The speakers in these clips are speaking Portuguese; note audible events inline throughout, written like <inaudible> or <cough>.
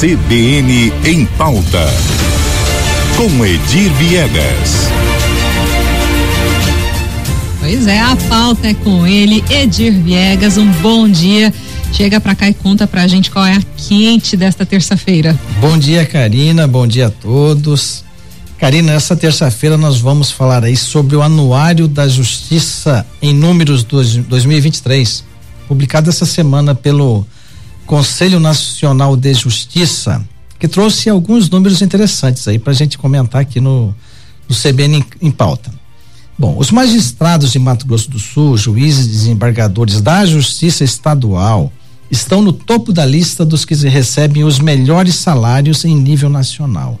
CBN em pauta. Com Edir Viegas. Pois é, a pauta é com ele, Edir Viegas. Um bom dia. Chega pra cá e conta pra gente qual é a quente desta terça-feira. Bom dia, Karina. Bom dia a todos. Karina, nessa terça-feira nós vamos falar aí sobre o Anuário da Justiça em Números 2023, publicado essa semana pelo Conselho Nacional de Justiça, que trouxe alguns números interessantes aí para a gente comentar aqui no, no CBN em, em pauta. Bom, os magistrados de Mato Grosso do Sul, juízes e desembargadores da Justiça Estadual, estão no topo da lista dos que recebem os melhores salários em nível nacional.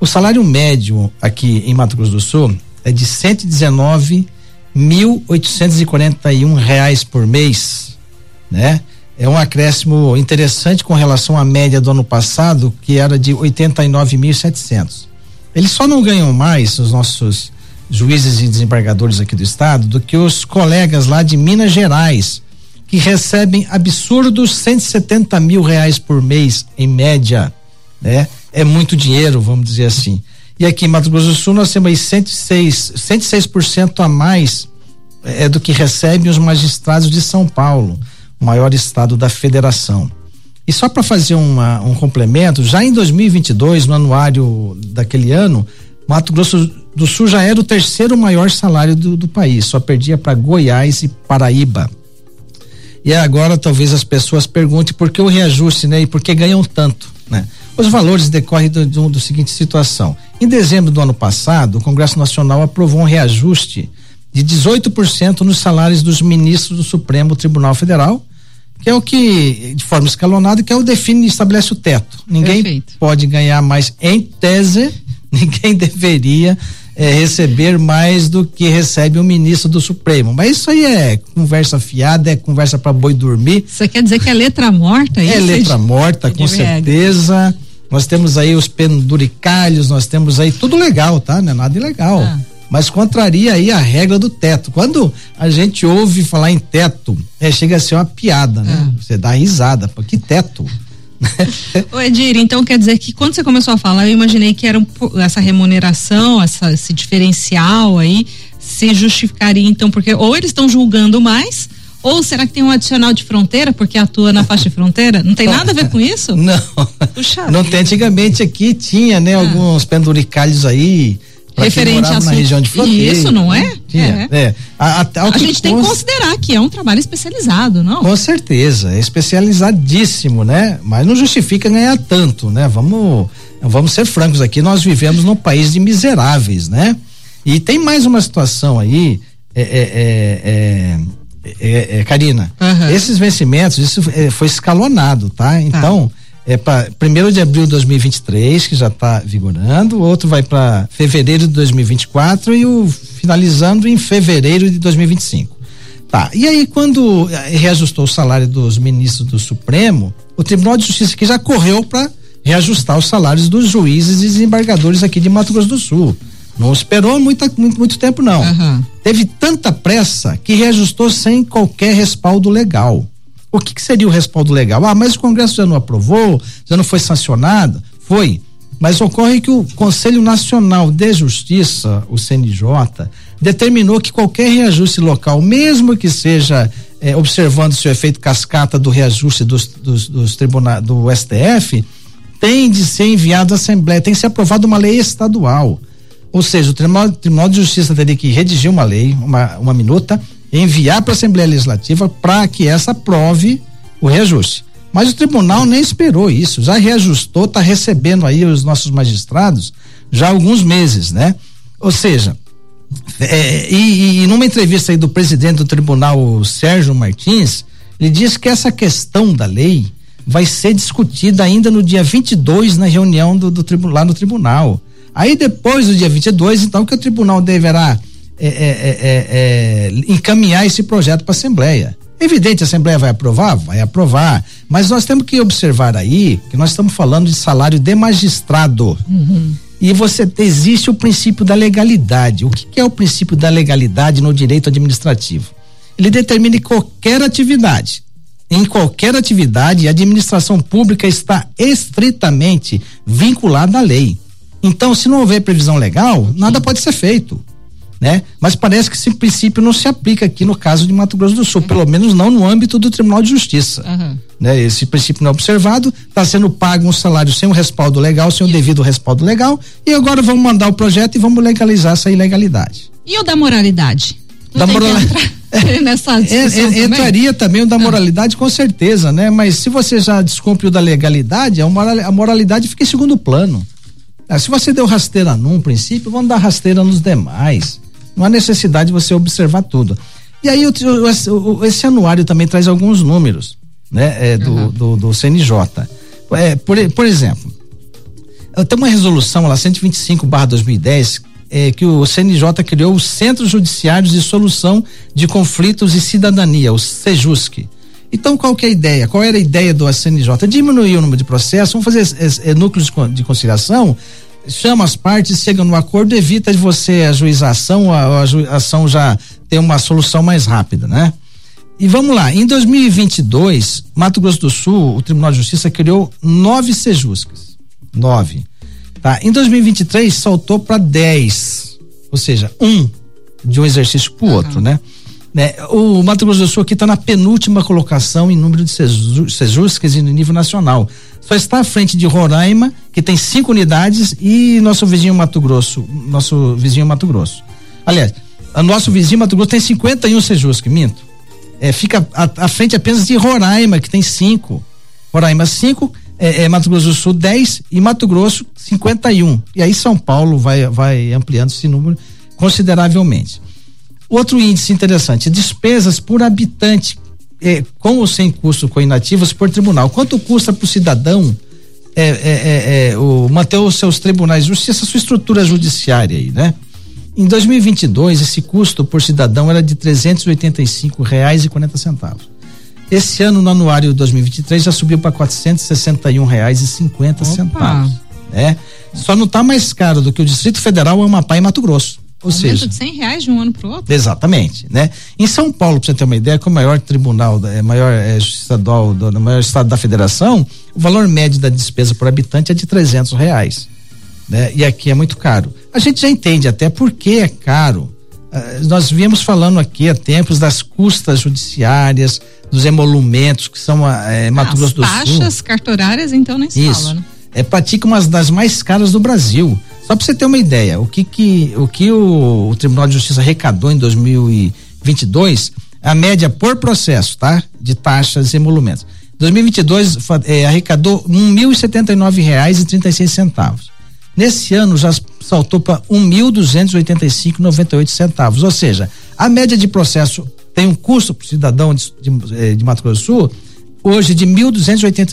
O salário médio aqui em Mato Grosso do Sul é de 119.841 reais por mês, né? É um acréscimo interessante com relação à média do ano passado, que era de 89.700. Eles só não ganham mais os nossos juízes e desembargadores aqui do estado do que os colegas lá de Minas Gerais, que recebem absurdos 170 mil reais por mês em média, né? É muito dinheiro, vamos dizer assim. E aqui em Mato Grosso do Sul nós temos aí 106, 106% a mais é, do que recebem os magistrados de São Paulo, maior estado da federação. E só para fazer uma, um complemento, já em 2022, no anuário daquele ano, Mato Grosso do Sul já era o terceiro maior salário do, do país, só perdia para Goiás e Paraíba. E agora talvez as pessoas perguntem por que o reajuste, né? E por que ganham tanto, né? Os valores decorrem do, do, do seguinte situação. Em dezembro do ano passado, o Congresso Nacional aprovou um reajuste de 18% nos salários dos ministros do Supremo Tribunal Federal, que é o que, de forma escalonada, que é o define e estabelece o teto. Ninguém Perfeito. pode ganhar mais, em tese, <laughs> ninguém deveria é, receber mais do que recebe o ministro do Supremo. Mas isso aí é conversa fiada, é conversa para boi dormir. Você quer dizer que é letra morta? É, é letra morta, com certeza. Nós temos aí os penduricalhos, nós temos aí tudo legal, tá? Não é nada ilegal. Ah. Mas contraria aí a regra do teto. Quando a gente ouve falar em teto, é, chega a ser uma piada, né? Ah. Você dá risada, pô, que teto? Ô Edir, então quer dizer que quando você começou a falar, eu imaginei que era um, essa remuneração, essa, esse diferencial aí, se justificaria então, porque ou eles estão julgando mais, ou será que tem um adicional de fronteira, porque atua na faixa de fronteira? Não tem nada a ver com isso? <laughs> Não. Puxa não tem. Antigamente aqui tinha, né, ah. alguns penduricalhos aí referente à na região de fronteira. Isso, não é? É. é. A, a, a gente tem que considerar que é um trabalho especializado, não? Com certeza, é especializadíssimo, né? Mas não justifica ganhar tanto, né? Vamos, vamos ser francos aqui, nós vivemos num país de miseráveis, né? E tem mais uma situação aí, é, é, é, é Karina, uhum. esses vencimentos, isso foi escalonado, tá? Então, tá é para primeiro de abril de 2023 que já está vigorando, o outro vai para fevereiro de 2024 e o finalizando em fevereiro de 2025. Tá. E aí quando eh, reajustou o salário dos ministros do Supremo, o Tribunal de Justiça aqui já correu para reajustar os salários dos juízes e desembargadores aqui de Mato Grosso do Sul. Não esperou muito, muito, muito tempo, não. Uhum. Teve tanta pressa que reajustou sem qualquer respaldo legal. O que, que seria o respaldo legal? Ah, mas o Congresso já não aprovou, já não foi sancionado? Foi. Mas ocorre que o Conselho Nacional de Justiça, o CNJ, determinou que qualquer reajuste local, mesmo que seja eh, observando se efeito cascata do reajuste dos, dos, dos tribunais do STF, tem de ser enviado à Assembleia, tem que ser aprovada uma lei estadual. Ou seja, o Tribunal, Tribunal de Justiça teria que redigir uma lei, uma, uma minuta, enviar para a Assembleia Legislativa para que essa aprove o reajuste. Mas o tribunal nem esperou isso, já reajustou, está recebendo aí os nossos magistrados já há alguns meses, né? Ou seja, é, e, e, numa entrevista aí do presidente do tribunal, Sérgio Martins, ele disse que essa questão da lei vai ser discutida ainda no dia 22 na reunião do, do tribunal lá no tribunal. Aí depois do dia 22, então que o tribunal deverá é é, é, é, encaminhar esse projeto para a Assembleia. Evidente, a Assembleia vai aprovar? Vai aprovar. Mas nós temos que observar aí que nós estamos falando de salário de magistrado. Uhum. E você existe o princípio da legalidade. O que, que é o princípio da legalidade no direito administrativo? Ele determina que qualquer atividade em qualquer atividade, a administração pública está estritamente vinculada à lei. Então, se não houver previsão legal, nada pode ser feito. Né? Mas parece que esse princípio não se aplica aqui no caso de Mato Grosso do Sul, uhum. pelo menos não no âmbito do Tribunal de Justiça. Uhum. Né? Esse princípio não é observado, está sendo pago um salário sem um respaldo legal, sem o um devido respaldo legal, e agora vamos mandar o projeto e vamos legalizar essa ilegalidade. E o da moralidade? da moralidade. <laughs> <laughs> nessa discussão é, é, entraria também o da ah. moralidade com certeza, né? Mas se você já descumpre o da legalidade, a moralidade fica em segundo plano. Ah, se você deu rasteira num princípio, vamos dar rasteira nos demais. Não há necessidade de você observar tudo. E aí o, o, esse anuário também traz alguns números, né? É, do, uhum. do, do, CNJ. É, por, por exemplo, tem uma resolução lá 125 barra 2010 é, que o CNJ criou os Centros Judiciários de Solução de Conflitos e Cidadania, o SEJUSC. Então, qual que é a ideia? Qual era a ideia do CNJ? Diminuir o número de processos, vamos fazer é, núcleos de conciliação, chama as partes, chega no acordo, evita de você ajuizar a ação, a, a ação já tem uma solução mais rápida, né? E vamos lá, em 2022, Mato Grosso do Sul, o Tribunal de Justiça criou nove sejuscas. Nove. Tá? Em 2023 saltou para 10, ou seja, um de um exercício para o uhum. outro, né? né? O Mato Grosso do Sul aqui está na penúltima colocação em número de sejuscas no nível nacional. Só está à frente de Roraima, que tem cinco unidades, e nosso vizinho Mato Grosso, nosso vizinho Mato Grosso. Aliás, nosso vizinho Mato Grosso tem 51 sejuscas, minto. É, fica à, à frente apenas de Roraima, que tem cinco. Roraima cinco é, é, Mato Grosso do Sul 10 e Mato Grosso 51. E aí São Paulo vai, vai ampliando esse número consideravelmente. Outro índice interessante, despesas por habitante, com ou sem custo com inativos por tribunal. Quanto custa para o cidadão é, é, é, o, manter os seus tribunais de justiça, sua estrutura judiciária aí, né? Em 2022, esse custo por cidadão era de R$ reais e quarenta centavos. Esse ano, no anuário de 2023, já subiu para R$ reais e cinquenta centavos. Né? Só não está mais caro do que o Distrito Federal, Amapá e Mato Grosso. Ou Aumento seja, de 100 reais de um ano para o outro. Exatamente, né? Em São Paulo, para você ter uma ideia, que é o maior tribunal, é maior é, estadual, do, maior estado da federação, o valor médio da despesa por habitante é de 300 reais, né? E aqui é muito caro. A gente já entende até por que é caro. Uh, nós viemos falando aqui há tempos das custas judiciárias, dos emolumentos, que são é, Mato As Grosso do Sul. taxas cartorárias, então, nem se Isso. fala, né? É pratica uma das mais caras do Brasil. Só para você ter uma ideia, o que que o que o, o, Tribunal de Justiça arrecadou em 2022, a média por processo, tá? De taxas e emolumentos. 2022 é, arrecadou um mil e setenta e nove reais e trinta e seis centavos. Nesse ano já saltou para oito centavos. Ou seja, a média de processo tem um custo para o cidadão de, de, eh, de, Mato Grosso do Sul hoje de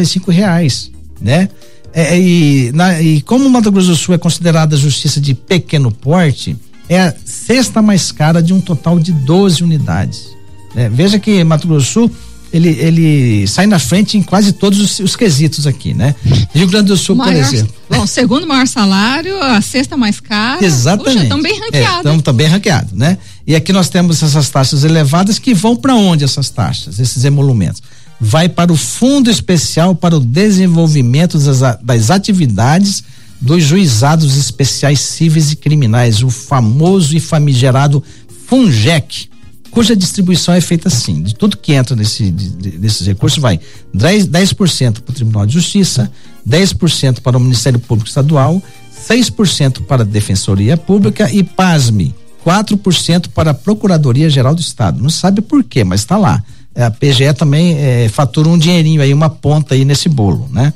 cinco reais, né? É, e, na, e como Mato Grosso do Sul é considerada justiça de pequeno porte, é a sexta mais cara de um total de 12 unidades. Né? Veja que Mato Grosso do Sul ele, ele sai na frente em quase todos os, os quesitos aqui, né? Rio Grande do Sul, maior, por exemplo. Bom, segundo maior salário, a sexta mais cara. Exatamente. Estão bem ranqueados. Estamos é, bem ranqueados, né? E aqui nós temos essas taxas elevadas que vão para onde essas taxas, esses emolumentos? Vai para o Fundo Especial para o Desenvolvimento das, das Atividades dos Juizados Especiais Cíveis e Criminais, o famoso e famigerado FUNJEC cuja distribuição é feita assim, de tudo que entra nesse, de, desses recursos vai 10%, 10 para o Tribunal de Justiça, 10% para o Ministério Público Estadual, 6% para a Defensoria Pública e, pasme, 4% para a Procuradoria Geral do Estado. Não sabe por quê, mas está lá. A PGE também é, fatura um dinheirinho aí, uma ponta aí nesse bolo, né?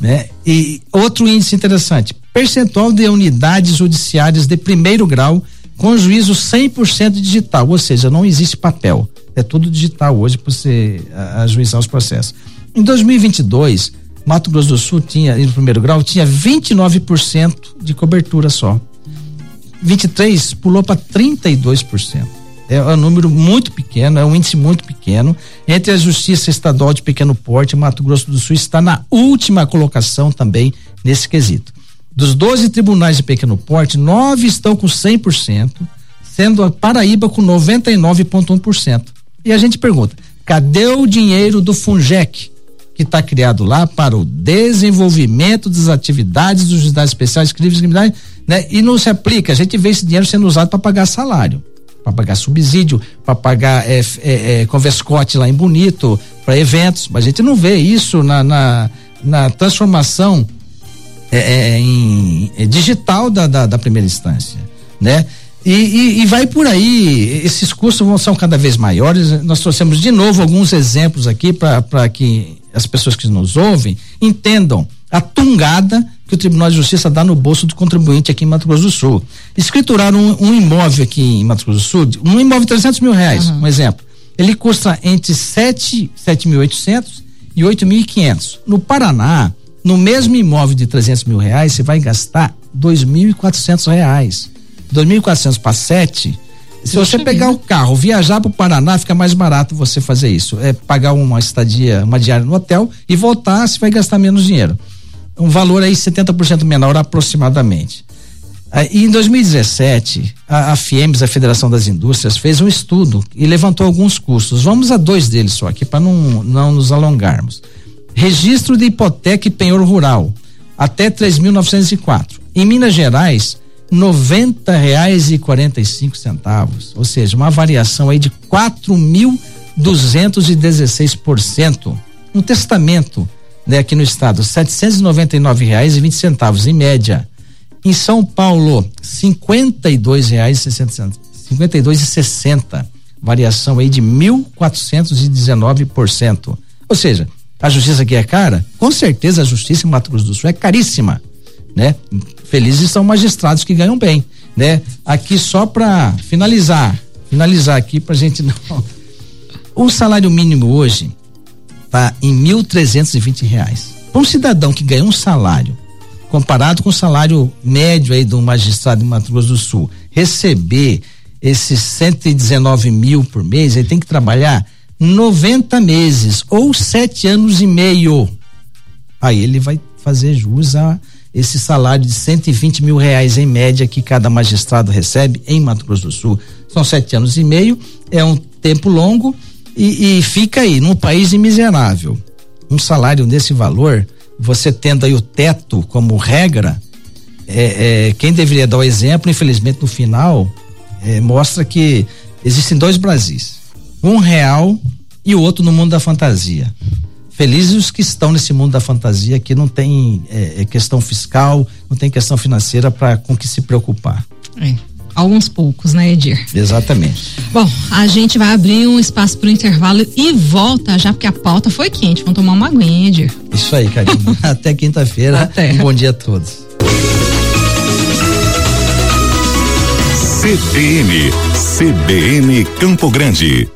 né? E outro índice interessante, percentual de unidades judiciárias de primeiro grau com juízo 100% digital, ou seja, não existe papel. É tudo digital hoje para você ajuizar os processos. Em 2022, Mato Grosso do Sul tinha, no primeiro grau, tinha 29% de cobertura só. 23 pulou para 32%. É um número muito pequeno, é um índice muito pequeno. Entre a Justiça Estadual de Pequeno Porte, Mato Grosso do Sul está na última colocação também nesse quesito. Dos 12 tribunais de pequeno porte, nove estão com 100%, sendo a Paraíba com 99,1%. E a gente pergunta: Cadê o dinheiro do Funjec? Que está criado lá para o desenvolvimento das atividades dos unidades especiais, crimes e criminais, né? E não se aplica. A gente vê esse dinheiro sendo usado para pagar salário, para pagar subsídio, para pagar é, é, é, converscote lá em Bonito, para eventos. Mas a gente não vê isso na, na, na transformação é, é, em, é, digital da, da, da, primeira instância, né? E, e, e, vai por aí, esses custos vão são cada vez maiores. Nós trouxemos de novo alguns exemplos aqui para que as pessoas que nos ouvem entendam a tungada que o Tribunal de Justiça dá no bolso do contribuinte aqui em Mato Grosso do Sul. Escriturar um, um imóvel aqui em Mato Grosso do Sul, um imóvel de 300 mil reais, uhum. um exemplo, ele custa entre 7, 7.800 e 8.500. No Paraná, no mesmo imóvel de 300 mil reais, você vai gastar 2.400 reais. 2.400 para 7. Se você pegar o carro, viajar para o Paraná, fica mais barato você fazer isso. É pagar uma estadia, uma diária no hotel e voltar, você vai gastar menos dinheiro. Um valor aí 70% menor aproximadamente. E em 2017, a, a FIEMS, a Federação das Indústrias, fez um estudo e levantou alguns custos. Vamos a dois deles só aqui, para não, não nos alongarmos. Registro de hipoteca e penhor rural, até 3.904. Em Minas Gerais, cinco centavos, ou seja, uma variação aí de quatro mil duzentos e dezesseis por cento. Um testamento, né, aqui no estado, vinte centavos em média. Em São Paulo, e sessenta, variação aí de mil quatrocentos e dezenove por cento. Ou seja, a justiça aqui é cara? Com certeza a justiça em Mato Grosso do Sul é caríssima, né? Felizes são magistrados que ganham bem, né? Aqui só para finalizar, finalizar aqui pra gente <laughs> não. O salário mínimo hoje tá em e vinte reais. Para um cidadão que ganha um salário comparado com o salário médio aí do magistrado em Mato Grosso do Sul, receber esses 119 mil por mês, ele tem que trabalhar 90 meses ou sete anos e meio. Aí ele vai fazer jus a esse salário de 120 mil reais em média que cada magistrado recebe em Mato Grosso do Sul. São sete anos e meio, é um tempo longo e, e fica aí, num país miserável. Um salário desse valor, você tendo aí o teto como regra, é, é, quem deveria dar o exemplo, infelizmente no final, é, mostra que existem dois Brasis. Um real e o outro no mundo da fantasia. Felizes os que estão nesse mundo da fantasia que não tem é, é questão fiscal, não tem questão financeira para com que se preocupar. É. Alguns poucos, né, Edir? Exatamente. Bom, a gente vai abrir um espaço para o intervalo e volta já, porque a pauta foi quente. Vamos tomar uma aguinha, Edir. Isso aí, Karina. <laughs> Até quinta-feira. Até. Um bom dia a todos. CBN, CBN Campo Grande.